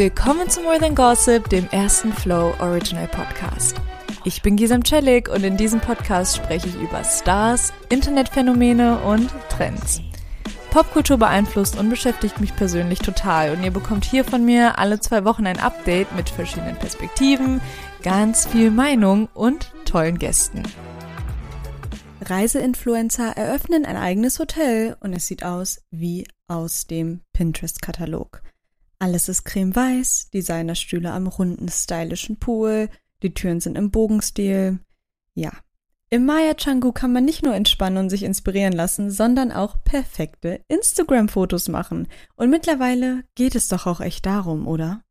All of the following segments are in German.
Willkommen zu More Than Gossip, dem ersten Flow Original Podcast. Ich bin Gisam Celik und in diesem Podcast spreche ich über Stars, Internetphänomene und Trends. Popkultur beeinflusst und beschäftigt mich persönlich total und ihr bekommt hier von mir alle zwei Wochen ein Update mit verschiedenen Perspektiven, ganz viel Meinung und tollen Gästen. Reiseinfluencer eröffnen ein eigenes Hotel und es sieht aus wie aus dem Pinterest-Katalog. Alles ist cremeweiß, Designerstühle am runden, stylischen Pool, die Türen sind im Bogenstil. Ja. Im Maya Changu kann man nicht nur entspannen und sich inspirieren lassen, sondern auch perfekte Instagram-Fotos machen. Und mittlerweile geht es doch auch echt darum, oder?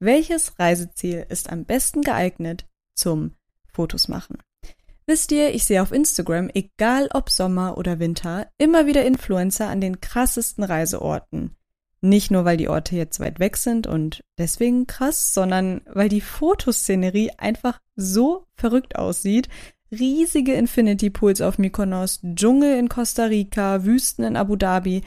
Welches Reiseziel ist am besten geeignet zum Fotos machen? Wisst ihr, ich sehe auf Instagram, egal ob Sommer oder Winter, immer wieder Influencer an den krassesten Reiseorten. Nicht nur, weil die Orte jetzt weit weg sind und deswegen krass, sondern weil die Fotoszenerie einfach so verrückt aussieht. Riesige Infinity Pools auf Mykonos, Dschungel in Costa Rica, Wüsten in Abu Dhabi.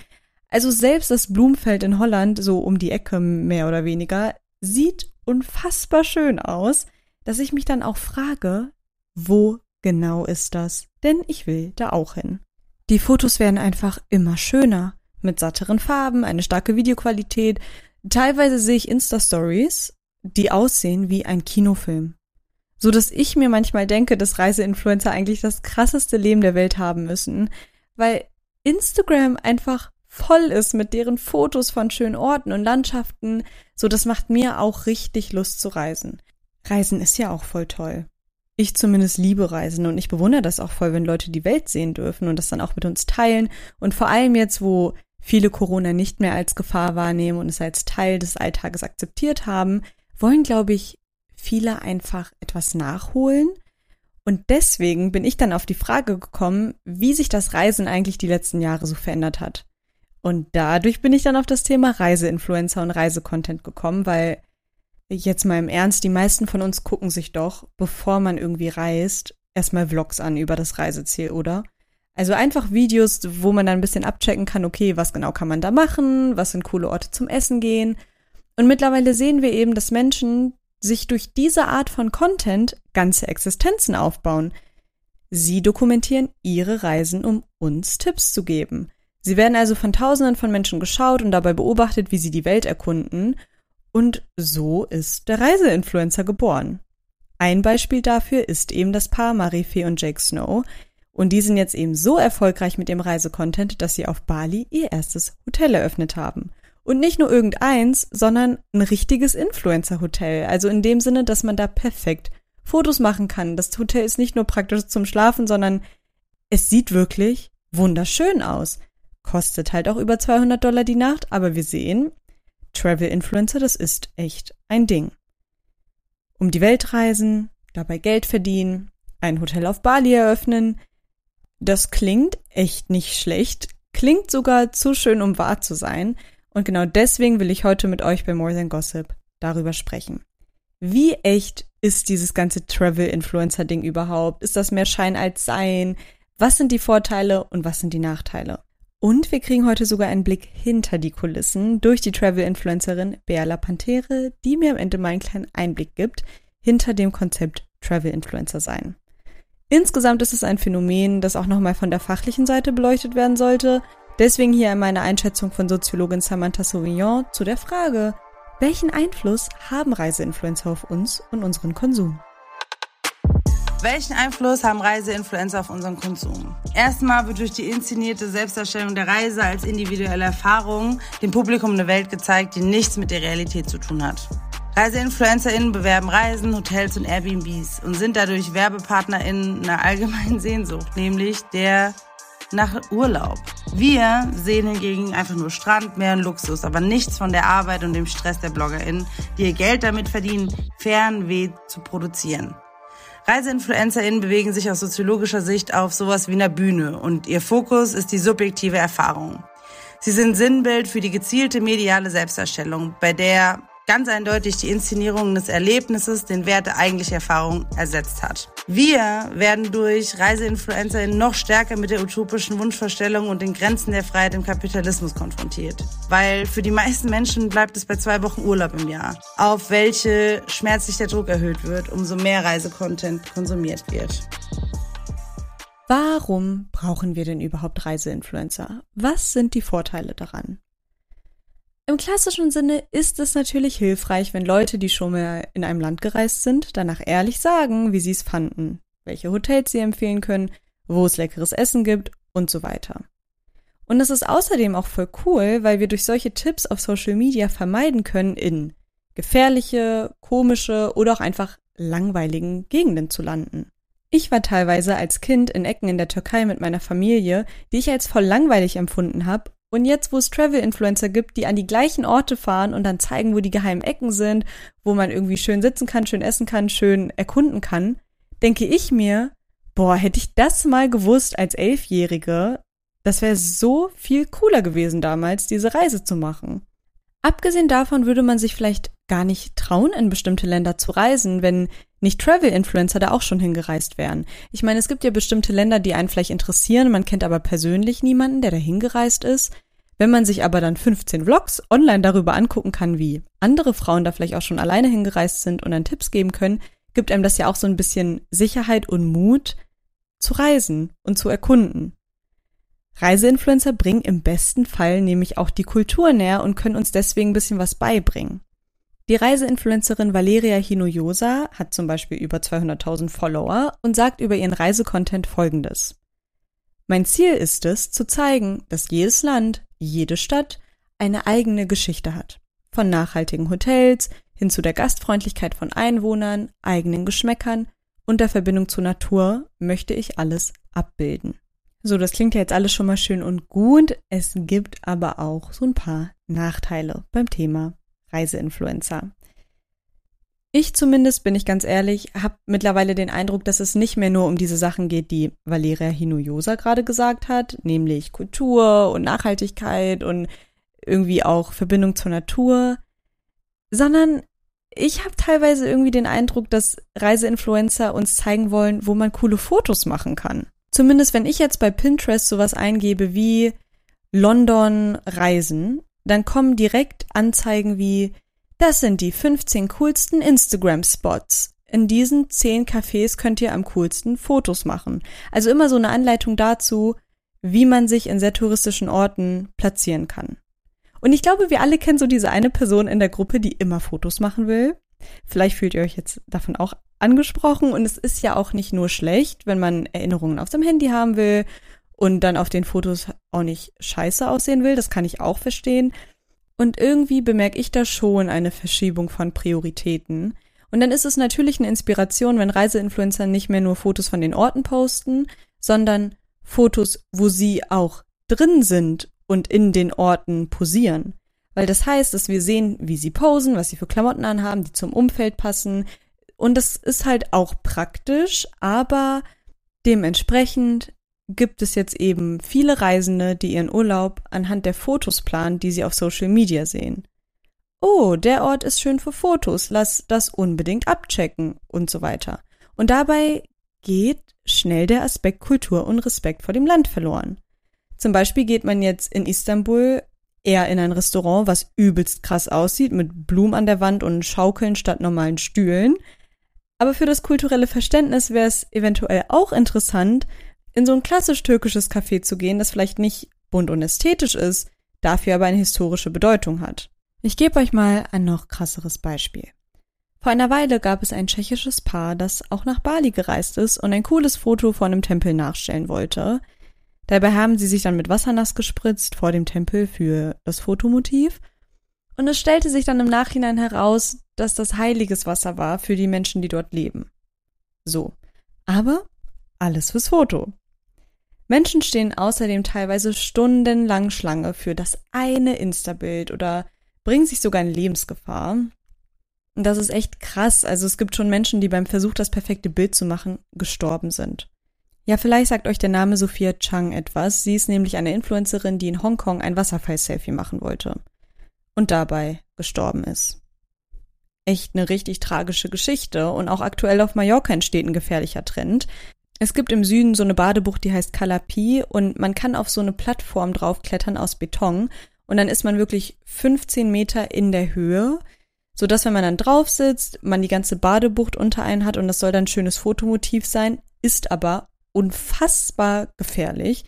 Also selbst das Blumenfeld in Holland, so um die Ecke mehr oder weniger, sieht unfassbar schön aus, dass ich mich dann auch frage, wo genau ist das? Denn ich will da auch hin. Die Fotos werden einfach immer schöner mit satteren Farben, eine starke Videoqualität. Teilweise sehe ich Insta-Stories, die aussehen wie ein Kinofilm. So dass ich mir manchmal denke, dass Reiseinfluencer eigentlich das krasseste Leben der Welt haben müssen, weil Instagram einfach voll ist mit deren Fotos von schönen Orten und Landschaften. So, das macht mir auch richtig Lust zu reisen. Reisen ist ja auch voll toll. Ich zumindest liebe Reisen und ich bewundere das auch voll, wenn Leute die Welt sehen dürfen und das dann auch mit uns teilen. Und vor allem jetzt, wo viele Corona nicht mehr als Gefahr wahrnehmen und es als Teil des Alltages akzeptiert haben, wollen, glaube ich, viele einfach etwas nachholen. Und deswegen bin ich dann auf die Frage gekommen, wie sich das Reisen eigentlich die letzten Jahre so verändert hat. Und dadurch bin ich dann auf das Thema Reiseinfluencer und Reisecontent gekommen, weil jetzt mal im Ernst, die meisten von uns gucken sich doch, bevor man irgendwie reist, erstmal Vlogs an über das Reiseziel, oder? Also einfach Videos, wo man dann ein bisschen abchecken kann, okay, was genau kann man da machen, was sind coole Orte zum Essen gehen. Und mittlerweile sehen wir eben, dass Menschen sich durch diese Art von Content ganze Existenzen aufbauen. Sie dokumentieren ihre Reisen, um uns Tipps zu geben. Sie werden also von Tausenden von Menschen geschaut und dabei beobachtet, wie sie die Welt erkunden. Und so ist der Reiseinfluencer geboren. Ein Beispiel dafür ist eben das Paar Marifee und Jake Snow, und die sind jetzt eben so erfolgreich mit dem Reisecontent, dass sie auf Bali ihr erstes Hotel eröffnet haben. Und nicht nur irgendeins, sondern ein richtiges Influencer-Hotel. Also in dem Sinne, dass man da perfekt Fotos machen kann. Das Hotel ist nicht nur praktisch zum Schlafen, sondern es sieht wirklich wunderschön aus. Kostet halt auch über 200 Dollar die Nacht, aber wir sehen, Travel Influencer, das ist echt ein Ding. Um die Welt reisen, dabei Geld verdienen, ein Hotel auf Bali eröffnen, das klingt echt nicht schlecht, klingt sogar zu schön, um wahr zu sein. Und genau deswegen will ich heute mit euch bei More Than Gossip darüber sprechen. Wie echt ist dieses ganze Travel-Influencer-Ding überhaupt? Ist das mehr Schein als Sein? Was sind die Vorteile und was sind die Nachteile? Und wir kriegen heute sogar einen Blick hinter die Kulissen durch die Travel-Influencerin Bea Pantere, die mir am Ende mal einen kleinen Einblick gibt hinter dem Konzept Travel-Influencer sein. Insgesamt ist es ein Phänomen, das auch nochmal von der fachlichen Seite beleuchtet werden sollte. Deswegen hier meine Einschätzung von Soziologin Samantha Sauvignon zu der Frage, welchen Einfluss haben Reiseinfluencer auf uns und unseren Konsum? Welchen Einfluss haben Reiseinfluencer auf unseren Konsum? Erstmal wird durch die inszenierte Selbstdarstellung der Reise als individuelle Erfahrung dem Publikum eine Welt gezeigt, die nichts mit der Realität zu tun hat. ReiseinfluencerInnen bewerben Reisen, Hotels und Airbnbs und sind dadurch WerbepartnerInnen einer allgemeinen Sehnsucht, nämlich der nach Urlaub. Wir sehen hingegen einfach nur Strand, Meer und Luxus, aber nichts von der Arbeit und dem Stress der BloggerInnen, die ihr Geld damit verdienen, Fernweh zu produzieren. ReiseinfluencerInnen bewegen sich aus soziologischer Sicht auf sowas wie einer Bühne und ihr Fokus ist die subjektive Erfahrung. Sie sind Sinnbild für die gezielte mediale Selbstdarstellung, bei der ganz eindeutig die Inszenierung des Erlebnisses den Wert der eigentlichen Erfahrung ersetzt hat. Wir werden durch ReiseinfluencerInnen noch stärker mit der utopischen Wunschvorstellung und den Grenzen der Freiheit im Kapitalismus konfrontiert. Weil für die meisten Menschen bleibt es bei zwei Wochen Urlaub im Jahr, auf welche schmerzlich der Druck erhöht wird, umso mehr Reisecontent konsumiert wird. Warum brauchen wir denn überhaupt Reiseinfluencer? Was sind die Vorteile daran? Im klassischen Sinne ist es natürlich hilfreich, wenn Leute, die schon mal in einem Land gereist sind, danach ehrlich sagen, wie sie es fanden, welche Hotels sie empfehlen können, wo es leckeres Essen gibt und so weiter. Und es ist außerdem auch voll cool, weil wir durch solche Tipps auf Social Media vermeiden können, in gefährliche, komische oder auch einfach langweiligen Gegenden zu landen. Ich war teilweise als Kind in Ecken in der Türkei mit meiner Familie, die ich als voll langweilig empfunden habe. Und jetzt, wo es Travel-Influencer gibt, die an die gleichen Orte fahren und dann zeigen, wo die geheimen Ecken sind, wo man irgendwie schön sitzen kann, schön essen kann, schön erkunden kann, denke ich mir, boah, hätte ich das mal gewusst als Elfjährige, das wäre so viel cooler gewesen damals, diese Reise zu machen. Abgesehen davon würde man sich vielleicht gar nicht trauen, in bestimmte Länder zu reisen, wenn nicht Travel-Influencer da auch schon hingereist wären. Ich meine, es gibt ja bestimmte Länder, die einen vielleicht interessieren, man kennt aber persönlich niemanden, der da hingereist ist. Wenn man sich aber dann 15 Vlogs online darüber angucken kann, wie andere Frauen da vielleicht auch schon alleine hingereist sind und dann Tipps geben können, gibt einem das ja auch so ein bisschen Sicherheit und Mut zu reisen und zu erkunden. Reiseinfluencer bringen im besten Fall nämlich auch die Kultur näher und können uns deswegen ein bisschen was beibringen. Die Reiseinfluencerin Valeria Hinojosa hat zum Beispiel über 200.000 Follower und sagt über ihren Reisecontent folgendes. Mein Ziel ist es, zu zeigen, dass jedes Land, jede Stadt eine eigene Geschichte hat. Von nachhaltigen Hotels hin zu der Gastfreundlichkeit von Einwohnern, eigenen Geschmäckern und der Verbindung zur Natur möchte ich alles abbilden. So, das klingt ja jetzt alles schon mal schön und gut. Es gibt aber auch so ein paar Nachteile beim Thema Reiseinfluencer. Ich zumindest, bin ich ganz ehrlich, habe mittlerweile den Eindruck, dass es nicht mehr nur um diese Sachen geht, die Valeria Hinojosa gerade gesagt hat, nämlich Kultur und Nachhaltigkeit und irgendwie auch Verbindung zur Natur, sondern ich habe teilweise irgendwie den Eindruck, dass Reiseinfluencer uns zeigen wollen, wo man coole Fotos machen kann. Zumindest wenn ich jetzt bei Pinterest sowas eingebe wie London Reisen, dann kommen direkt Anzeigen wie das sind die 15 coolsten Instagram-Spots. In diesen 10 Cafés könnt ihr am coolsten Fotos machen. Also immer so eine Anleitung dazu, wie man sich in sehr touristischen Orten platzieren kann. Und ich glaube, wir alle kennen so diese eine Person in der Gruppe, die immer Fotos machen will. Vielleicht fühlt ihr euch jetzt davon auch angesprochen und es ist ja auch nicht nur schlecht, wenn man Erinnerungen auf dem Handy haben will und dann auf den Fotos auch nicht scheiße aussehen will, das kann ich auch verstehen. Und irgendwie bemerke ich da schon eine Verschiebung von Prioritäten. Und dann ist es natürlich eine Inspiration, wenn Reiseinfluencer nicht mehr nur Fotos von den Orten posten, sondern Fotos, wo sie auch drin sind und in den Orten posieren. Weil das heißt, dass wir sehen, wie sie posen, was sie für Klamotten anhaben, die zum Umfeld passen. Und das ist halt auch praktisch, aber dementsprechend gibt es jetzt eben viele Reisende, die ihren Urlaub anhand der Fotos planen, die sie auf Social Media sehen. Oh, der Ort ist schön für Fotos, lass das unbedingt abchecken und so weiter. Und dabei geht schnell der Aspekt Kultur und Respekt vor dem Land verloren. Zum Beispiel geht man jetzt in Istanbul eher in ein Restaurant, was übelst krass aussieht, mit Blumen an der Wand und Schaukeln statt normalen Stühlen. Aber für das kulturelle Verständnis wäre es eventuell auch interessant, in so ein klassisch türkisches Café zu gehen, das vielleicht nicht bunt und ästhetisch ist, dafür aber eine historische Bedeutung hat. Ich gebe euch mal ein noch krasseres Beispiel. Vor einer Weile gab es ein tschechisches Paar, das auch nach Bali gereist ist und ein cooles Foto von einem Tempel nachstellen wollte, Dabei haben sie sich dann mit Wasser nass gespritzt vor dem Tempel für das Fotomotiv. Und es stellte sich dann im Nachhinein heraus, dass das heiliges Wasser war für die Menschen, die dort leben. So. Aber alles fürs Foto. Menschen stehen außerdem teilweise stundenlang Schlange für das eine Insta-Bild oder bringen sich sogar in Lebensgefahr. Und das ist echt krass. Also es gibt schon Menschen, die beim Versuch, das perfekte Bild zu machen, gestorben sind. Ja, vielleicht sagt euch der Name Sophia Chang etwas. Sie ist nämlich eine Influencerin, die in Hongkong ein Wasserfall-Selfie machen wollte und dabei gestorben ist. echt eine richtig tragische Geschichte und auch aktuell auf Mallorca entsteht ein gefährlicher Trend. Es gibt im Süden so eine Badebucht, die heißt Calapi und man kann auf so eine Plattform draufklettern aus Beton und dann ist man wirklich 15 Meter in der Höhe, so dass wenn man dann drauf sitzt, man die ganze Badebucht unter einen hat und das soll dann ein schönes Fotomotiv sein, ist aber unfassbar gefährlich.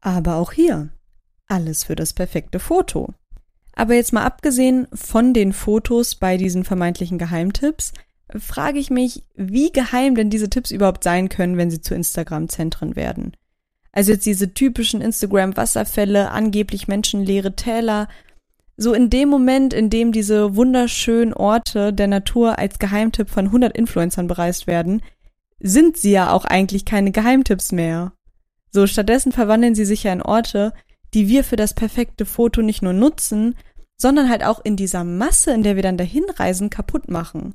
Aber auch hier alles für das perfekte Foto. Aber jetzt mal abgesehen von den Fotos bei diesen vermeintlichen Geheimtipps, frage ich mich, wie geheim denn diese Tipps überhaupt sein können, wenn sie zu Instagram-Zentren werden. Also jetzt diese typischen Instagram-Wasserfälle, angeblich menschenleere Täler. So in dem Moment, in dem diese wunderschönen Orte der Natur als Geheimtipp von 100 Influencern bereist werden, sind sie ja auch eigentlich keine Geheimtipps mehr. So stattdessen verwandeln sie sich ja in Orte, die wir für das perfekte Foto nicht nur nutzen, sondern halt auch in dieser Masse, in der wir dann dahin reisen, kaputt machen.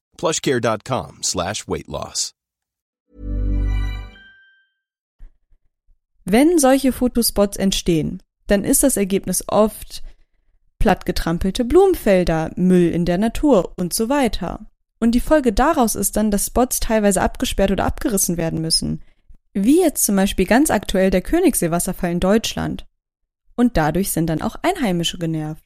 Plushcare.com slash weight loss. Wenn solche Fotospots entstehen, dann ist das Ergebnis oft plattgetrampelte Blumenfelder, Müll in der Natur und so weiter. Und die Folge daraus ist dann, dass Spots teilweise abgesperrt oder abgerissen werden müssen. Wie jetzt zum Beispiel ganz aktuell der Königsseewasserfall in Deutschland und dadurch sind dann auch Einheimische genervt.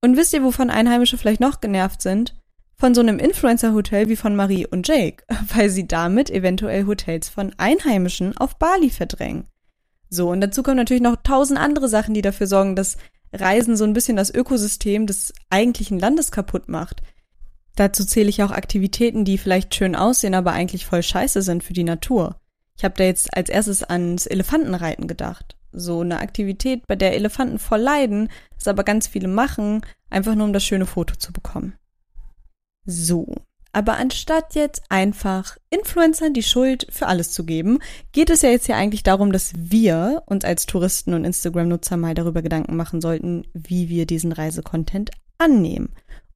Und wisst ihr, wovon Einheimische vielleicht noch genervt sind? Von so einem Influencer-Hotel wie von Marie und Jake, weil sie damit eventuell Hotels von Einheimischen auf Bali verdrängen. So, und dazu kommen natürlich noch tausend andere Sachen, die dafür sorgen, dass Reisen so ein bisschen das Ökosystem des eigentlichen Landes kaputt macht. Dazu zähle ich auch Aktivitäten, die vielleicht schön aussehen, aber eigentlich voll scheiße sind für die Natur. Ich habe da jetzt als erstes ans Elefantenreiten gedacht so eine Aktivität, bei der Elefanten voll leiden, das aber ganz viele machen, einfach nur um das schöne Foto zu bekommen. So. Aber anstatt jetzt einfach Influencern die Schuld für alles zu geben, geht es ja jetzt ja eigentlich darum, dass wir uns als Touristen und Instagram-Nutzer mal darüber Gedanken machen sollten, wie wir diesen Reisecontent annehmen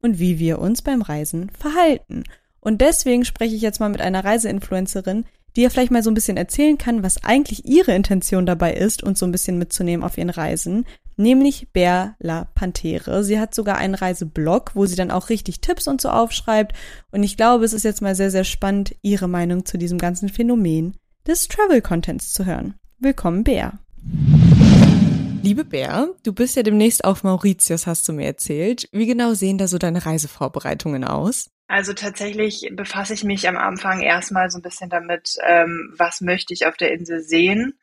und wie wir uns beim Reisen verhalten. Und deswegen spreche ich jetzt mal mit einer Reiseinfluencerin, die ja vielleicht mal so ein bisschen erzählen kann, was eigentlich ihre Intention dabei ist, uns so ein bisschen mitzunehmen auf ihren Reisen, nämlich Bär La Pantere. Sie hat sogar einen Reiseblog, wo sie dann auch richtig Tipps und so aufschreibt. Und ich glaube, es ist jetzt mal sehr, sehr spannend, ihre Meinung zu diesem ganzen Phänomen des Travel Contents zu hören. Willkommen, Bär. Liebe Bär, du bist ja demnächst auf Mauritius, hast du mir erzählt. Wie genau sehen da so deine Reisevorbereitungen aus? Also tatsächlich befasse ich mich am Anfang erstmal so ein bisschen damit, ähm, was möchte ich auf der Insel sehen.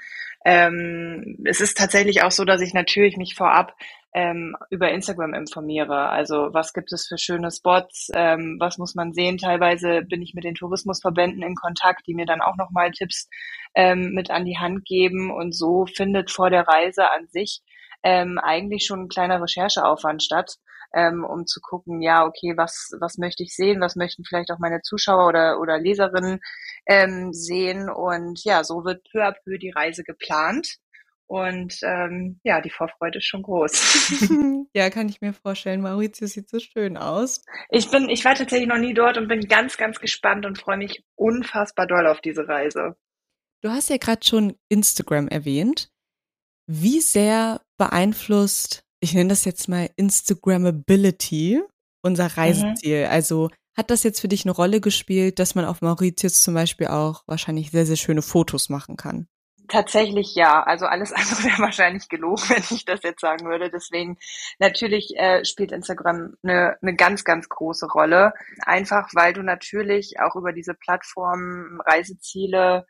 Ähm, es ist tatsächlich auch so, dass ich natürlich mich vorab ähm, über Instagram informiere. Also was gibt es für schöne Spots, ähm, was muss man sehen. Teilweise bin ich mit den Tourismusverbänden in Kontakt, die mir dann auch nochmal Tipps ähm, mit an die Hand geben. Und so findet vor der Reise an sich ähm, eigentlich schon ein kleiner Rechercheaufwand statt ähm, um zu gucken, ja, okay, was, was möchte ich sehen, was möchten vielleicht auch meine Zuschauer oder, oder Leserinnen ähm, sehen. Und ja, so wird peu à peu die Reise geplant. Und ähm, ja, die Vorfreude ist schon groß. ja, kann ich mir vorstellen. Mauritius sieht so schön aus. Ich bin, ich war tatsächlich noch nie dort und bin ganz, ganz gespannt und freue mich unfassbar doll auf diese Reise. Du hast ja gerade schon Instagram erwähnt. Wie sehr beeinflusst ich nenne das jetzt mal Instagrammability, unser Reiseziel. Mhm. Also hat das jetzt für dich eine Rolle gespielt, dass man auf Mauritius zum Beispiel auch wahrscheinlich sehr, sehr schöne Fotos machen kann? Tatsächlich ja. Also alles andere wäre wahrscheinlich gelogen, wenn ich das jetzt sagen würde. Deswegen natürlich äh, spielt Instagram eine, eine ganz, ganz große Rolle. Einfach weil du natürlich auch über diese Plattform Reiseziele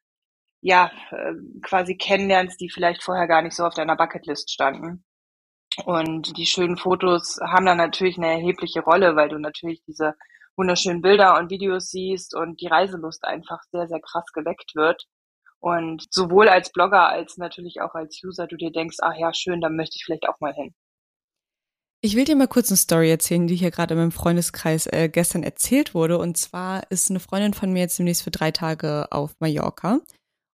ja äh, quasi kennenlernst, die vielleicht vorher gar nicht so auf deiner Bucketlist standen. Und die schönen Fotos haben dann natürlich eine erhebliche Rolle, weil du natürlich diese wunderschönen Bilder und Videos siehst und die Reiselust einfach sehr, sehr krass geweckt wird. Und sowohl als Blogger als natürlich auch als User du dir denkst, ach ja, schön, da möchte ich vielleicht auch mal hin. Ich will dir mal kurz eine Story erzählen, die hier gerade in meinem Freundeskreis äh, gestern erzählt wurde. Und zwar ist eine Freundin von mir jetzt demnächst für drei Tage auf Mallorca.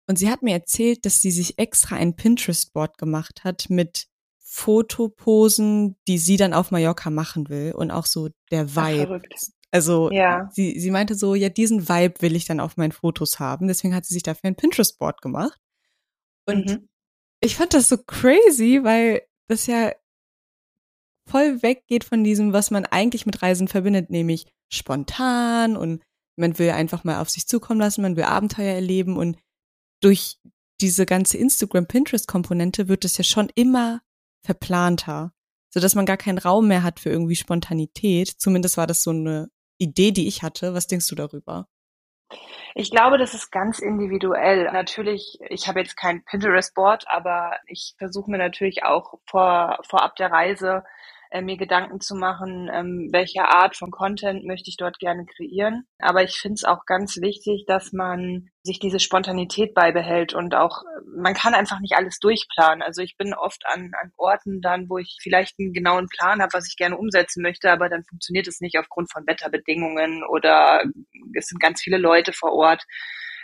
Und sie hat mir erzählt, dass sie sich extra ein Pinterest-Board gemacht hat mit Fotoposen, die sie dann auf Mallorca machen will und auch so der Vibe. Ach, also ja. sie, sie meinte so, ja, diesen Vibe will ich dann auf meinen Fotos haben. Deswegen hat sie sich dafür ein Pinterest-Board gemacht. Und mhm. ich fand das so crazy, weil das ja voll weggeht von diesem, was man eigentlich mit Reisen verbindet, nämlich spontan und man will einfach mal auf sich zukommen lassen, man will Abenteuer erleben und durch diese ganze Instagram-Pinterest-Komponente wird es ja schon immer verplanter, so dass man gar keinen Raum mehr hat für irgendwie Spontanität. Zumindest war das so eine Idee, die ich hatte. Was denkst du darüber? Ich glaube, das ist ganz individuell. Natürlich, ich habe jetzt kein Pinterest-Board, aber ich versuche mir natürlich auch vor, vorab der Reise äh, mir Gedanken zu machen, ähm, welche Art von Content möchte ich dort gerne kreieren. Aber ich finde es auch ganz wichtig, dass man sich diese Spontanität beibehält und auch, man kann einfach nicht alles durchplanen. Also ich bin oft an, an Orten dann, wo ich vielleicht einen genauen Plan habe, was ich gerne umsetzen möchte, aber dann funktioniert es nicht aufgrund von Wetterbedingungen oder es sind ganz viele Leute vor Ort.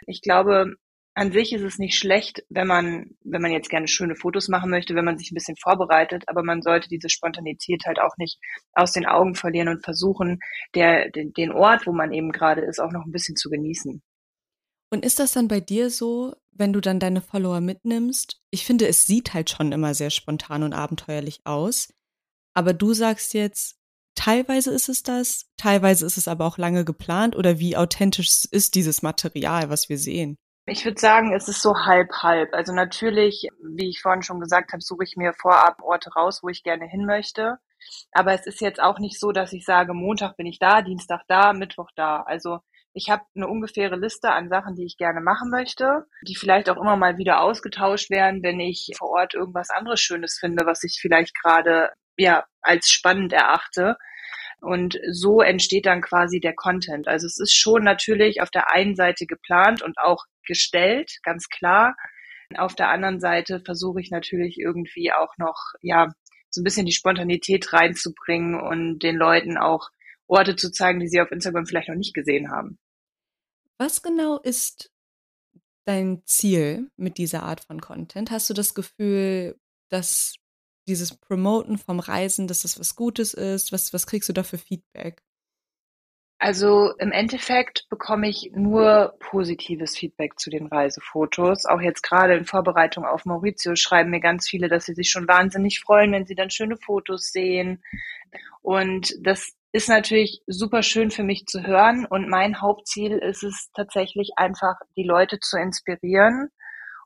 Ich glaube, an sich ist es nicht schlecht, wenn man, wenn man jetzt gerne schöne Fotos machen möchte, wenn man sich ein bisschen vorbereitet, aber man sollte diese Spontanität halt auch nicht aus den Augen verlieren und versuchen, der, den, den Ort, wo man eben gerade ist, auch noch ein bisschen zu genießen. Und ist das dann bei dir so, wenn du dann deine Follower mitnimmst? Ich finde, es sieht halt schon immer sehr spontan und abenteuerlich aus. Aber du sagst jetzt, teilweise ist es das, teilweise ist es aber auch lange geplant oder wie authentisch ist dieses Material, was wir sehen? Ich würde sagen, es ist so halb halb. Also natürlich, wie ich vorhin schon gesagt habe, suche ich mir vorab Orte raus, wo ich gerne hin möchte. Aber es ist jetzt auch nicht so, dass ich sage, Montag bin ich da, Dienstag da, Mittwoch da. Also ich habe eine ungefähre Liste an Sachen, die ich gerne machen möchte, die vielleicht auch immer mal wieder ausgetauscht werden, wenn ich vor Ort irgendwas anderes Schönes finde, was ich vielleicht gerade ja als spannend erachte. Und so entsteht dann quasi der Content. Also es ist schon natürlich auf der einen Seite geplant und auch gestellt, ganz klar. Auf der anderen Seite versuche ich natürlich irgendwie auch noch, ja, so ein bisschen die Spontanität reinzubringen und den Leuten auch Orte zu zeigen, die sie auf Instagram vielleicht noch nicht gesehen haben. Was genau ist dein Ziel mit dieser Art von Content? Hast du das Gefühl, dass dieses Promoten vom Reisen, dass das was Gutes ist? Was, was kriegst du da für Feedback? Also im Endeffekt bekomme ich nur positives Feedback zu den Reisefotos. Auch jetzt gerade in Vorbereitung auf Mauritius schreiben mir ganz viele, dass sie sich schon wahnsinnig freuen, wenn sie dann schöne Fotos sehen. Und das ist natürlich super schön für mich zu hören. Und mein Hauptziel ist es tatsächlich einfach, die Leute zu inspirieren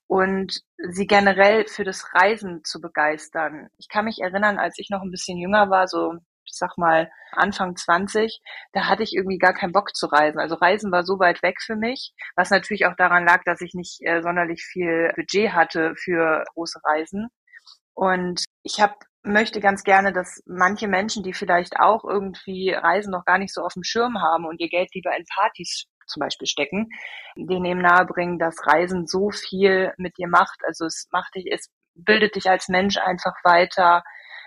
und sie generell für das Reisen zu begeistern. Ich kann mich erinnern, als ich noch ein bisschen jünger war, so ich sag mal Anfang 20, da hatte ich irgendwie gar keinen Bock zu reisen. Also Reisen war so weit weg für mich, was natürlich auch daran lag, dass ich nicht äh, sonderlich viel Budget hatte für große Reisen. Und ich habe möchte ganz gerne, dass manche Menschen, die vielleicht auch irgendwie Reisen noch gar nicht so auf dem Schirm haben und ihr Geld lieber in Partys zum Beispiel stecken, denen eben nahebringen, dass Reisen so viel mit dir macht. Also es macht dich, es bildet dich als Mensch einfach weiter.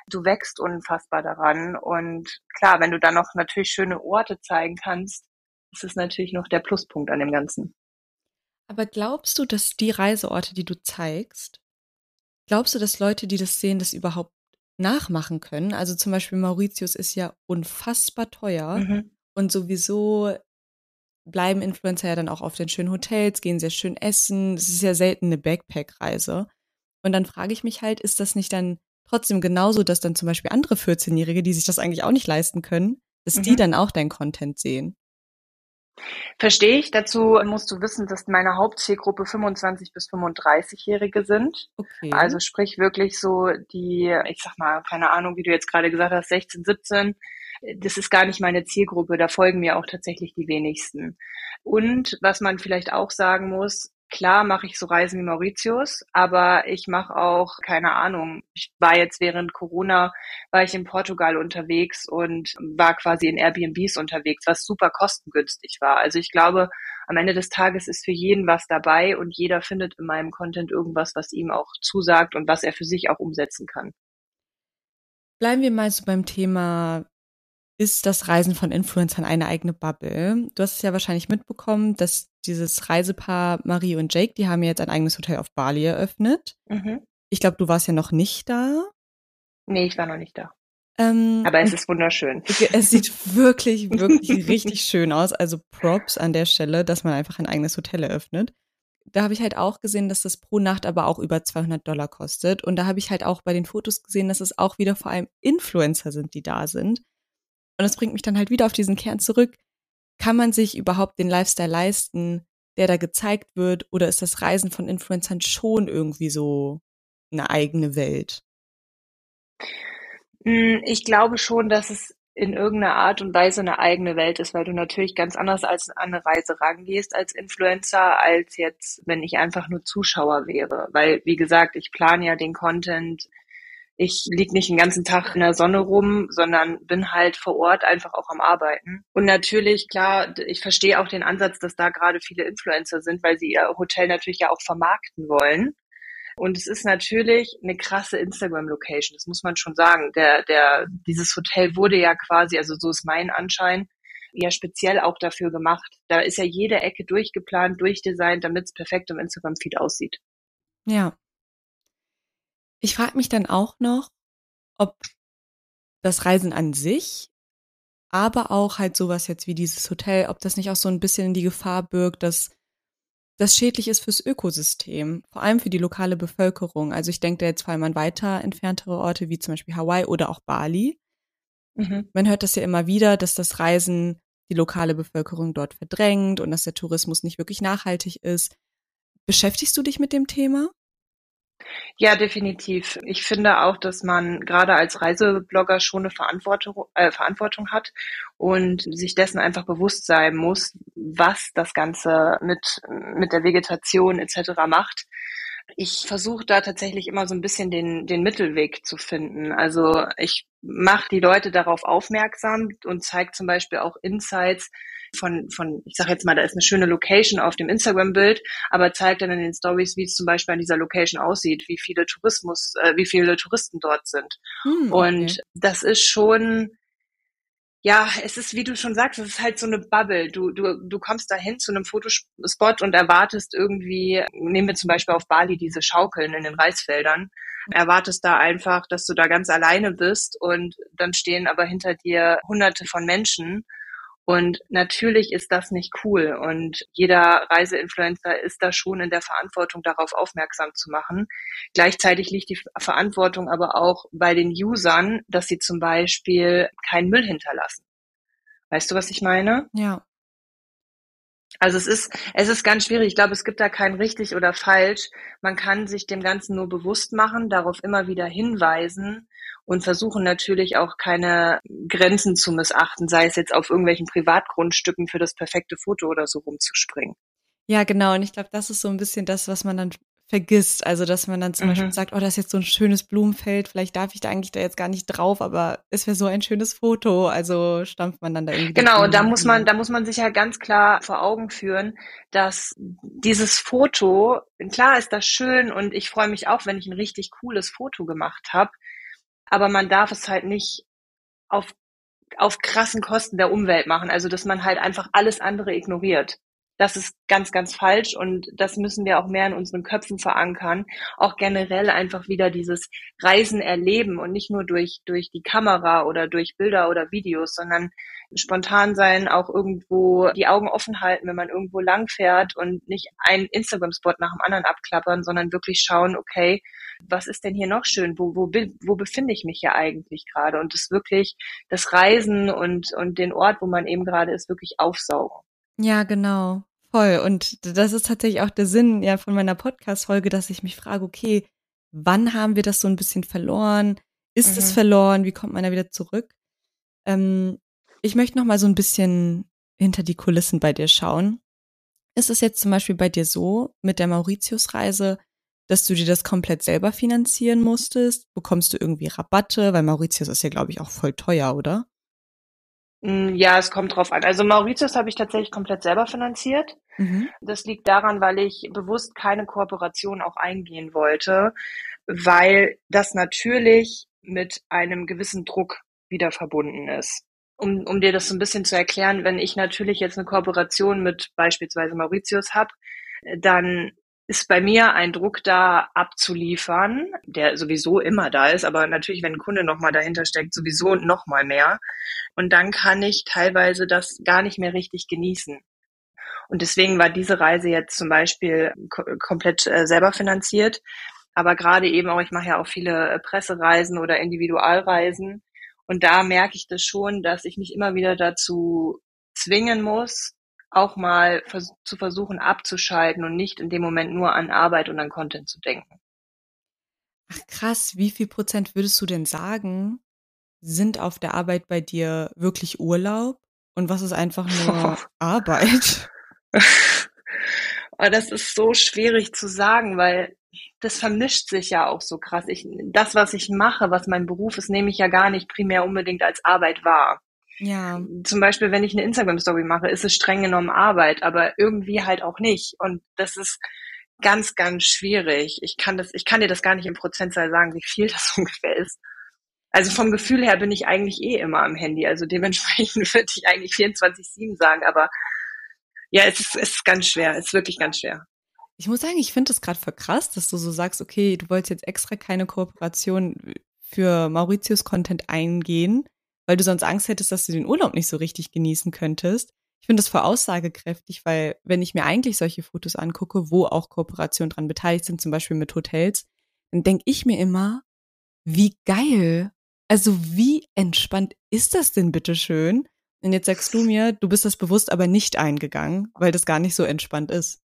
Du wächst unfassbar daran. Und klar, wenn du dann noch natürlich schöne Orte zeigen kannst, ist es natürlich noch der Pluspunkt an dem Ganzen. Aber glaubst du, dass die Reiseorte, die du zeigst, glaubst du, dass Leute, die das sehen, das überhaupt nachmachen können? Also zum Beispiel Mauritius ist ja unfassbar teuer mhm. und sowieso bleiben Influencer ja dann auch auf den schönen Hotels, gehen sehr schön essen. Es ist ja selten eine Backpack-Reise. Und dann frage ich mich halt, ist das nicht dann trotzdem genauso, dass dann zum Beispiel andere 14-Jährige, die sich das eigentlich auch nicht leisten können, dass mhm. die dann auch dein Content sehen? Verstehe ich. Dazu musst du wissen, dass meine Hauptzielgruppe 25 bis 35-Jährige sind. Okay. Also sprich wirklich so die, ich sag mal, keine Ahnung, wie du jetzt gerade gesagt hast, 16, 17 das ist gar nicht meine Zielgruppe, da folgen mir auch tatsächlich die wenigsten. Und was man vielleicht auch sagen muss, klar mache ich so Reisen wie Mauritius, aber ich mache auch, keine Ahnung, ich war jetzt während Corona, war ich in Portugal unterwegs und war quasi in Airbnbs unterwegs, was super kostengünstig war. Also ich glaube, am Ende des Tages ist für jeden was dabei und jeder findet in meinem Content irgendwas, was ihm auch zusagt und was er für sich auch umsetzen kann. Bleiben wir mal so beim Thema, ist das Reisen von Influencern eine eigene Bubble? Du hast es ja wahrscheinlich mitbekommen, dass dieses Reisepaar Marie und Jake, die haben jetzt ein eigenes Hotel auf Bali eröffnet. Mhm. Ich glaube, du warst ja noch nicht da. Nee, ich war noch nicht da. Ähm, Aber es ist wunderschön. Es sieht wirklich, wirklich richtig schön aus. Also Props an der Stelle, dass man einfach ein eigenes Hotel eröffnet. Da habe ich halt auch gesehen, dass das pro Nacht aber auch über 200 Dollar kostet. Und da habe ich halt auch bei den Fotos gesehen, dass es auch wieder vor allem Influencer sind, die da sind. Und das bringt mich dann halt wieder auf diesen Kern zurück. Kann man sich überhaupt den Lifestyle leisten, der da gezeigt wird? Oder ist das Reisen von Influencern schon irgendwie so eine eigene Welt? Hm, ich glaube schon, dass es in irgendeiner Art und Weise eine eigene Welt ist, weil du natürlich ganz anders als an eine Reise rangehst als Influencer, als jetzt, wenn ich einfach nur Zuschauer wäre. Weil, wie gesagt, ich plane ja den Content. Ich lieg nicht den ganzen Tag in der Sonne rum, sondern bin halt vor Ort einfach auch am Arbeiten. Und natürlich, klar, ich verstehe auch den Ansatz, dass da gerade viele Influencer sind, weil sie ihr Hotel natürlich ja auch vermarkten wollen. Und es ist natürlich eine krasse Instagram-Location, das muss man schon sagen. Der, der, dieses Hotel wurde ja quasi, also so ist mein Anschein, ja speziell auch dafür gemacht. Da ist ja jede Ecke durchgeplant, durchdesignt, damit es perfekt im Instagram-Feed aussieht. Ja. Ich frage mich dann auch noch, ob das Reisen an sich, aber auch halt sowas jetzt wie dieses Hotel, ob das nicht auch so ein bisschen in die Gefahr birgt, dass das schädlich ist fürs Ökosystem, vor allem für die lokale Bevölkerung. Also ich denke da jetzt vor allem an weiter entferntere Orte wie zum Beispiel Hawaii oder auch Bali. Mhm. Man hört das ja immer wieder, dass das Reisen die lokale Bevölkerung dort verdrängt und dass der Tourismus nicht wirklich nachhaltig ist. Beschäftigst du dich mit dem Thema? Ja, definitiv. Ich finde auch, dass man gerade als Reiseblogger schon eine Verantwortung, äh, Verantwortung hat und sich dessen einfach bewusst sein muss, was das Ganze mit, mit der Vegetation etc. macht. Ich versuche da tatsächlich immer so ein bisschen den, den Mittelweg zu finden. Also ich mache die Leute darauf aufmerksam und zeige zum Beispiel auch Insights, von, von ich sage jetzt mal, da ist eine schöne Location auf dem Instagram-Bild, aber zeigt dann in den Stories, wie es zum Beispiel an dieser Location aussieht, wie viele Tourismus, äh, wie viele Touristen dort sind. Hm, okay. Und das ist schon, ja, es ist, wie du schon sagst, es ist halt so eine Bubble. Du, du, du kommst dahin zu einem Fotospot und erwartest irgendwie, nehmen wir zum Beispiel auf Bali diese Schaukeln in den Reisfeldern, erwartest da einfach, dass du da ganz alleine bist und dann stehen aber hinter dir hunderte von Menschen und natürlich ist das nicht cool. Und jeder Reiseinfluencer ist da schon in der Verantwortung, darauf aufmerksam zu machen. Gleichzeitig liegt die Verantwortung aber auch bei den Usern, dass sie zum Beispiel keinen Müll hinterlassen. Weißt du, was ich meine? Ja. Also es ist, es ist ganz schwierig. Ich glaube, es gibt da kein richtig oder falsch. Man kann sich dem Ganzen nur bewusst machen, darauf immer wieder hinweisen und versuchen natürlich auch keine Grenzen zu missachten, sei es jetzt auf irgendwelchen Privatgrundstücken für das perfekte Foto oder so rumzuspringen. Ja, genau. Und ich glaube, das ist so ein bisschen das, was man dann vergisst. Also, dass man dann zum mhm. Beispiel sagt, oh, das ist jetzt so ein schönes Blumenfeld, vielleicht darf ich da eigentlich da jetzt gar nicht drauf, aber es wäre so ein schönes Foto. Also stampft man dann da irgendwie. Genau, da muss man, da muss man sich ja ganz klar vor Augen führen, dass dieses Foto, klar ist das schön und ich freue mich auch, wenn ich ein richtig cooles Foto gemacht habe aber man darf es halt nicht auf, auf krassen Kosten der Umwelt machen. Also, dass man halt einfach alles andere ignoriert. Das ist ganz, ganz falsch und das müssen wir auch mehr in unseren Köpfen verankern. Auch generell einfach wieder dieses Reisen erleben und nicht nur durch, durch die Kamera oder durch Bilder oder Videos, sondern spontan sein, auch irgendwo die Augen offen halten, wenn man irgendwo lang fährt und nicht einen Instagram-Spot nach dem anderen abklappern, sondern wirklich schauen, okay, was ist denn hier noch schön? Wo, wo, wo befinde ich mich hier eigentlich gerade? Und das wirklich, das Reisen und, und den Ort, wo man eben gerade ist, wirklich aufsaugen. Ja, genau. Voll. Und das ist tatsächlich auch der Sinn ja von meiner Podcast-Folge, dass ich mich frage, okay, wann haben wir das so ein bisschen verloren? Ist mhm. es verloren? Wie kommt man da wieder zurück? Ähm, ich möchte noch mal so ein bisschen hinter die Kulissen bei dir schauen. Ist es jetzt zum Beispiel bei dir so mit der Mauritius-Reise, dass du dir das komplett selber finanzieren musstest? Bekommst du irgendwie Rabatte? Weil Mauritius ist ja, glaube ich, auch voll teuer, oder? Mm, ja, es kommt drauf an. Also Mauritius habe ich tatsächlich komplett selber finanziert. Mhm. Das liegt daran, weil ich bewusst keine Kooperation auch eingehen wollte, weil das natürlich mit einem gewissen Druck wieder verbunden ist. Um, um dir das so ein bisschen zu erklären, wenn ich natürlich jetzt eine Kooperation mit beispielsweise Mauritius habe, dann ist bei mir ein Druck da abzuliefern, der sowieso immer da ist, aber natürlich, wenn ein Kunde nochmal dahinter steckt, sowieso nochmal mehr. Und dann kann ich teilweise das gar nicht mehr richtig genießen. Und deswegen war diese Reise jetzt zum Beispiel komplett äh, selber finanziert. Aber gerade eben auch, ich mache ja auch viele äh, Pressereisen oder Individualreisen. Und da merke ich das schon, dass ich mich immer wieder dazu zwingen muss, auch mal vers zu versuchen abzuschalten und nicht in dem Moment nur an Arbeit und an Content zu denken. Ach krass, wie viel Prozent würdest du denn sagen, sind auf der Arbeit bei dir wirklich Urlaub und was ist einfach nur Arbeit? das ist so schwierig zu sagen, weil das vermischt sich ja auch so krass. Ich, das, was ich mache, was mein Beruf ist, nehme ich ja gar nicht primär unbedingt als Arbeit wahr. Ja. Zum Beispiel, wenn ich eine Instagram-Story mache, ist es streng genommen Arbeit, aber irgendwie halt auch nicht. Und das ist ganz, ganz schwierig. Ich kann das, ich kann dir das gar nicht im Prozentzahl sagen, wie viel das ungefähr ist. Also vom Gefühl her bin ich eigentlich eh immer am Handy. Also dementsprechend würde ich eigentlich 24-7 sagen, aber ja, es ist, es ist ganz schwer. Es ist wirklich ganz schwer. Ich muss sagen, ich finde es gerade voll krass, dass du so sagst, okay, du wolltest jetzt extra keine Kooperation für Mauritius Content eingehen, weil du sonst Angst hättest, dass du den Urlaub nicht so richtig genießen könntest. Ich finde das voll aussagekräftig, weil wenn ich mir eigentlich solche Fotos angucke, wo auch Kooperationen dran beteiligt sind, zum Beispiel mit Hotels, dann denke ich mir immer, wie geil. Also wie entspannt ist das denn bitte schön? Und jetzt sagst du mir, du bist das bewusst aber nicht eingegangen, weil das gar nicht so entspannt ist.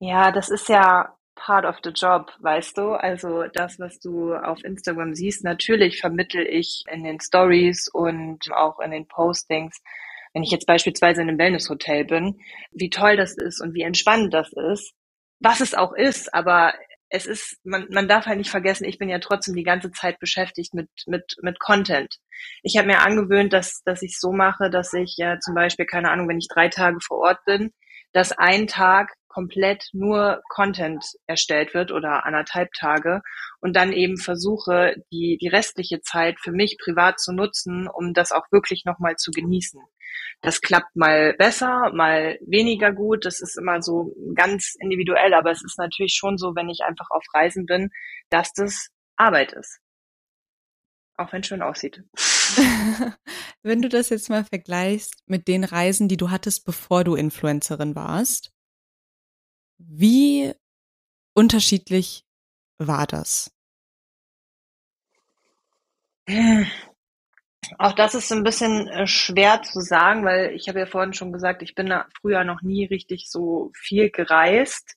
Ja, das ist ja part of the job, weißt du? Also das, was du auf Instagram siehst, natürlich vermittel ich in den Stories und auch in den Postings, wenn ich jetzt beispielsweise in einem Wellnesshotel bin, wie toll das ist und wie entspannend das ist, was es auch ist, aber es ist, man, man darf halt nicht vergessen, ich bin ja trotzdem die ganze Zeit beschäftigt mit, mit, mit Content. Ich habe mir angewöhnt, dass, dass ich so mache, dass ich ja zum Beispiel, keine Ahnung, wenn ich drei Tage vor Ort bin, dass ein Tag komplett nur Content erstellt wird oder anderthalb Tage und dann eben versuche, die, die restliche Zeit für mich privat zu nutzen, um das auch wirklich nochmal zu genießen. Das klappt mal besser, mal weniger gut. Das ist immer so ganz individuell, aber es ist natürlich schon so, wenn ich einfach auf Reisen bin, dass das Arbeit ist. Auch wenn es schön aussieht. wenn du das jetzt mal vergleichst mit den Reisen, die du hattest, bevor du Influencerin warst, wie unterschiedlich war das? Auch das ist ein bisschen äh, schwer zu sagen, weil ich habe ja vorhin schon gesagt, ich bin früher noch nie richtig so viel gereist.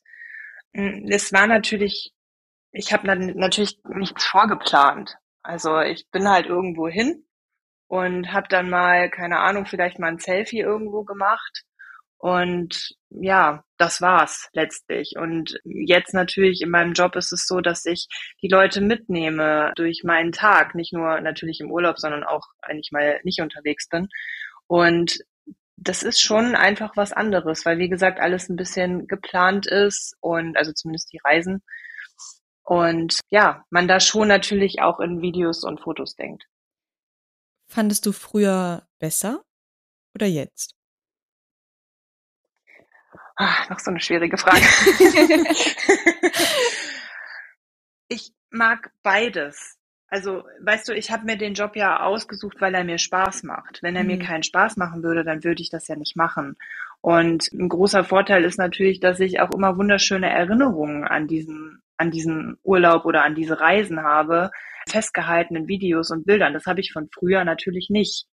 Hm, es war natürlich, ich habe natürlich nichts vorgeplant. Also ich bin halt irgendwo hin und habe dann mal, keine Ahnung, vielleicht mal ein Selfie irgendwo gemacht und ja, das war's letztlich. Und jetzt natürlich in meinem Job ist es so, dass ich die Leute mitnehme durch meinen Tag, nicht nur natürlich im Urlaub, sondern auch eigentlich mal nicht unterwegs bin. Und das ist schon einfach was anderes, weil wie gesagt alles ein bisschen geplant ist und also zumindest die Reisen. Und ja, man da schon natürlich auch in Videos und Fotos denkt. Fandest du früher besser oder jetzt? Ach, noch so eine schwierige Frage. ich mag beides. Also, weißt du, ich habe mir den Job ja ausgesucht, weil er mir Spaß macht. Wenn er mhm. mir keinen Spaß machen würde, dann würde ich das ja nicht machen. Und ein großer Vorteil ist natürlich, dass ich auch immer wunderschöne Erinnerungen an diesen, an diesen Urlaub oder an diese Reisen habe, festgehaltenen Videos und Bildern. Das habe ich von früher natürlich nicht.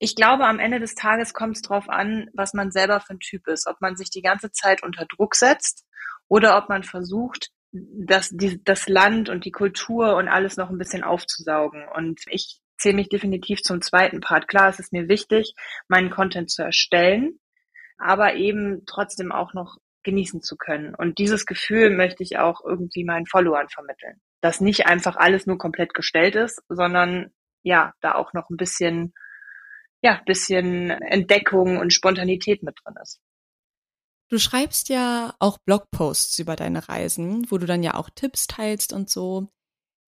Ich glaube, am Ende des Tages kommt es darauf an, was man selber für ein Typ ist. Ob man sich die ganze Zeit unter Druck setzt oder ob man versucht, das, die, das Land und die Kultur und alles noch ein bisschen aufzusaugen. Und ich zähle mich definitiv zum zweiten Part. Klar, es ist mir wichtig, meinen Content zu erstellen, aber eben trotzdem auch noch genießen zu können. Und dieses Gefühl möchte ich auch irgendwie meinen Followern vermitteln. Dass nicht einfach alles nur komplett gestellt ist, sondern ja, da auch noch ein bisschen ja, bisschen Entdeckung und Spontanität mit drin ist. Du schreibst ja auch Blogposts über deine Reisen, wo du dann ja auch Tipps teilst und so.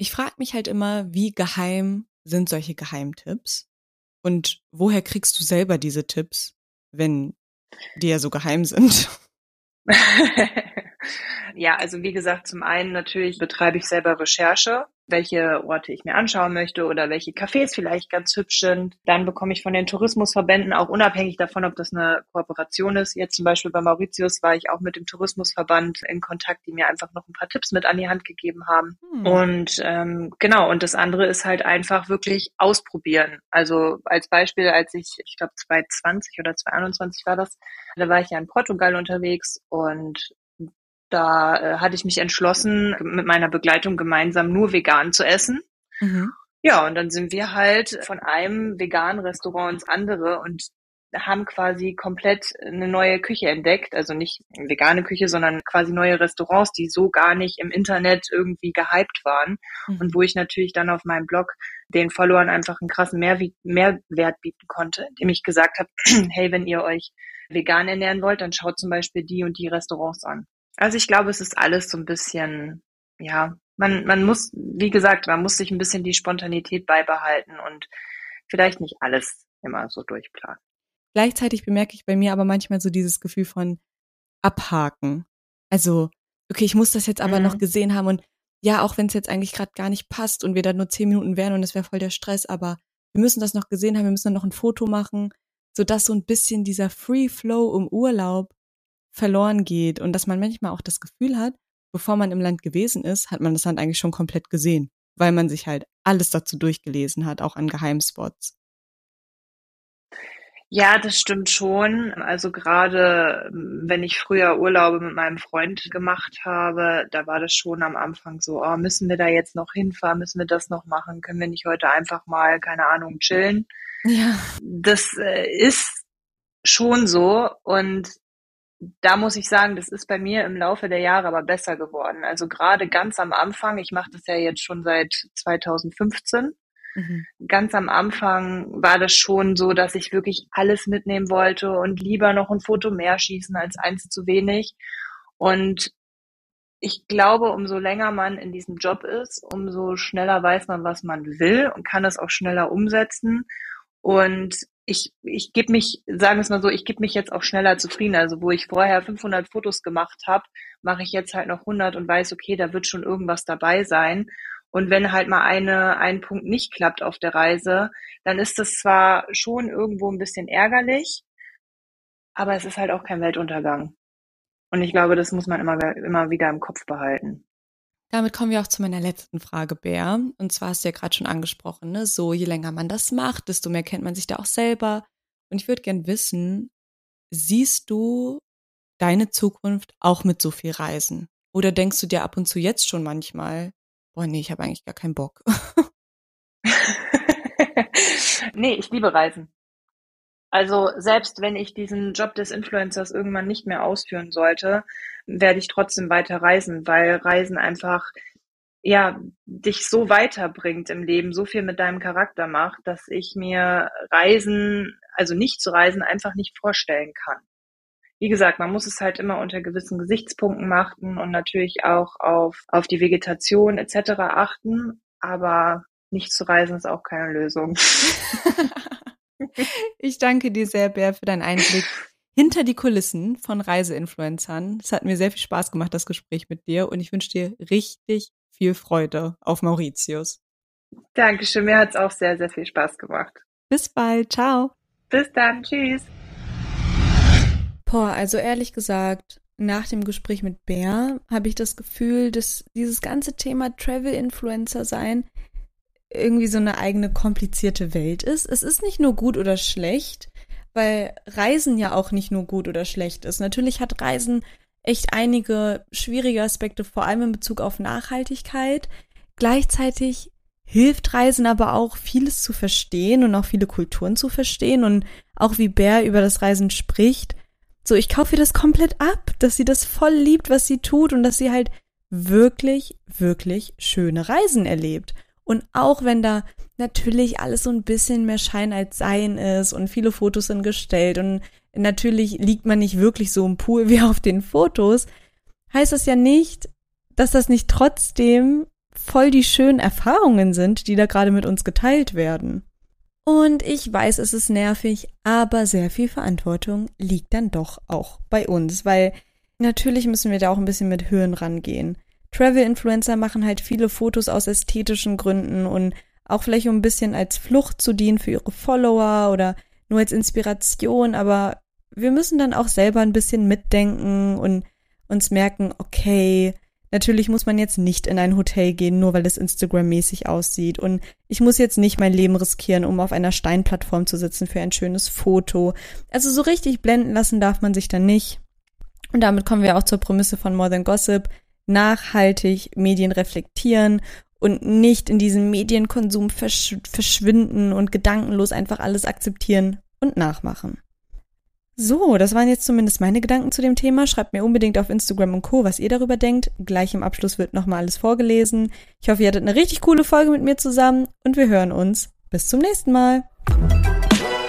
ich frage mich halt immer, wie geheim sind solche Geheimtipps? Und woher kriegst du selber diese Tipps, wenn die ja so geheim sind? ja, also wie gesagt, zum einen natürlich betreibe ich selber Recherche welche Orte ich mir anschauen möchte oder welche Cafés vielleicht ganz hübsch sind. Dann bekomme ich von den Tourismusverbänden auch unabhängig davon, ob das eine Kooperation ist. Jetzt zum Beispiel bei Mauritius war ich auch mit dem Tourismusverband in Kontakt, die mir einfach noch ein paar Tipps mit an die Hand gegeben haben. Hm. Und ähm, genau, und das andere ist halt einfach wirklich ausprobieren. Also als Beispiel, als ich, ich glaube 2020 oder 2021 war das, da war ich ja in Portugal unterwegs und da äh, hatte ich mich entschlossen, mit meiner Begleitung gemeinsam nur vegan zu essen. Mhm. Ja, und dann sind wir halt von einem veganen Restaurant ins andere und haben quasi komplett eine neue Küche entdeckt. Also nicht eine vegane Küche, sondern quasi neue Restaurants, die so gar nicht im Internet irgendwie gehypt waren. Mhm. Und wo ich natürlich dann auf meinem Blog den Followern einfach einen krassen Mehrw Mehrwert bieten konnte, indem ich gesagt habe, hey, wenn ihr euch vegan ernähren wollt, dann schaut zum Beispiel die und die Restaurants an. Also ich glaube, es ist alles so ein bisschen, ja, man, man muss, wie gesagt, man muss sich ein bisschen die Spontanität beibehalten und vielleicht nicht alles immer so durchplanen. Gleichzeitig bemerke ich bei mir aber manchmal so dieses Gefühl von abhaken. Also, okay, ich muss das jetzt aber mhm. noch gesehen haben und ja, auch wenn es jetzt eigentlich gerade gar nicht passt und wir da nur zehn Minuten wären und es wäre voll der Stress, aber wir müssen das noch gesehen haben, wir müssen dann noch ein Foto machen, sodass so ein bisschen dieser Free Flow im Urlaub verloren geht und dass man manchmal auch das Gefühl hat, bevor man im Land gewesen ist, hat man das Land eigentlich schon komplett gesehen, weil man sich halt alles dazu durchgelesen hat, auch an Geheimspots. Ja, das stimmt schon. Also gerade wenn ich früher Urlaube mit meinem Freund gemacht habe, da war das schon am Anfang so, oh, müssen wir da jetzt noch hinfahren, müssen wir das noch machen, können wir nicht heute einfach mal, keine Ahnung, chillen. Ja. Das äh, ist schon so und da muss ich sagen, das ist bei mir im Laufe der Jahre aber besser geworden. Also gerade ganz am Anfang, ich mache das ja jetzt schon seit 2015. Mhm. Ganz am Anfang war das schon so, dass ich wirklich alles mitnehmen wollte und lieber noch ein Foto mehr schießen als eins zu wenig. Und ich glaube, umso länger man in diesem Job ist, umso schneller weiß man, was man will und kann es auch schneller umsetzen. Und ich, ich gebe mich, sagen wir es mal so, ich gebe mich jetzt auch schneller zufrieden. Also wo ich vorher 500 Fotos gemacht habe, mache ich jetzt halt noch 100 und weiß, okay, da wird schon irgendwas dabei sein. Und wenn halt mal eine, ein Punkt nicht klappt auf der Reise, dann ist das zwar schon irgendwo ein bisschen ärgerlich, aber es ist halt auch kein Weltuntergang. Und ich glaube, das muss man immer, immer wieder im Kopf behalten. Damit kommen wir auch zu meiner letzten Frage, Bär. Und zwar hast du ja gerade schon angesprochen, ne? So, je länger man das macht, desto mehr kennt man sich da auch selber. Und ich würde gern wissen, siehst du deine Zukunft auch mit so viel Reisen? Oder denkst du dir ab und zu jetzt schon manchmal, boah, nee, ich habe eigentlich gar keinen Bock? nee, ich liebe Reisen. Also selbst wenn ich diesen Job des Influencers irgendwann nicht mehr ausführen sollte, werde ich trotzdem weiter reisen, weil Reisen einfach ja dich so weiterbringt im Leben, so viel mit deinem Charakter macht, dass ich mir Reisen, also nicht zu reisen, einfach nicht vorstellen kann. Wie gesagt, man muss es halt immer unter gewissen Gesichtspunkten machen und natürlich auch auf, auf die Vegetation etc. achten, aber nicht zu reisen ist auch keine Lösung. Ich danke dir sehr, Bär, für deinen Einblick hinter die Kulissen von Reiseinfluencern. Es hat mir sehr viel Spaß gemacht, das Gespräch mit dir und ich wünsche dir richtig viel Freude auf Mauritius. Dankeschön, mir hat es auch sehr, sehr viel Spaß gemacht. Bis bald, ciao. Bis dann, tschüss. Boah, also ehrlich gesagt, nach dem Gespräch mit Bär habe ich das Gefühl, dass dieses ganze Thema Travel-Influencer sein irgendwie so eine eigene komplizierte Welt ist. Es ist nicht nur gut oder schlecht, weil Reisen ja auch nicht nur gut oder schlecht ist. Natürlich hat Reisen echt einige schwierige Aspekte, vor allem in Bezug auf Nachhaltigkeit. Gleichzeitig hilft Reisen aber auch vieles zu verstehen und auch viele Kulturen zu verstehen und auch wie Bär über das Reisen spricht. So, ich kaufe ihr das komplett ab, dass sie das voll liebt, was sie tut und dass sie halt wirklich, wirklich schöne Reisen erlebt. Und auch wenn da natürlich alles so ein bisschen mehr Schein als Sein ist und viele Fotos sind gestellt und natürlich liegt man nicht wirklich so im Pool wie auf den Fotos, heißt das ja nicht, dass das nicht trotzdem voll die schönen Erfahrungen sind, die da gerade mit uns geteilt werden. Und ich weiß, es ist nervig, aber sehr viel Verantwortung liegt dann doch auch bei uns, weil natürlich müssen wir da auch ein bisschen mit Höhen rangehen. Travel-Influencer machen halt viele Fotos aus ästhetischen Gründen und auch vielleicht um ein bisschen als Flucht zu dienen für ihre Follower oder nur als Inspiration, aber wir müssen dann auch selber ein bisschen mitdenken und uns merken, okay, natürlich muss man jetzt nicht in ein Hotel gehen, nur weil es Instagram-mäßig aussieht. Und ich muss jetzt nicht mein Leben riskieren, um auf einer Steinplattform zu sitzen für ein schönes Foto. Also so richtig blenden lassen darf man sich dann nicht. Und damit kommen wir auch zur Prämisse von More Than Gossip nachhaltig Medien reflektieren und nicht in diesem Medienkonsum versch verschwinden und gedankenlos einfach alles akzeptieren und nachmachen. So, das waren jetzt zumindest meine Gedanken zu dem Thema. Schreibt mir unbedingt auf Instagram und Co., was ihr darüber denkt. Gleich im Abschluss wird nochmal alles vorgelesen. Ich hoffe, ihr hattet eine richtig coole Folge mit mir zusammen und wir hören uns. Bis zum nächsten Mal.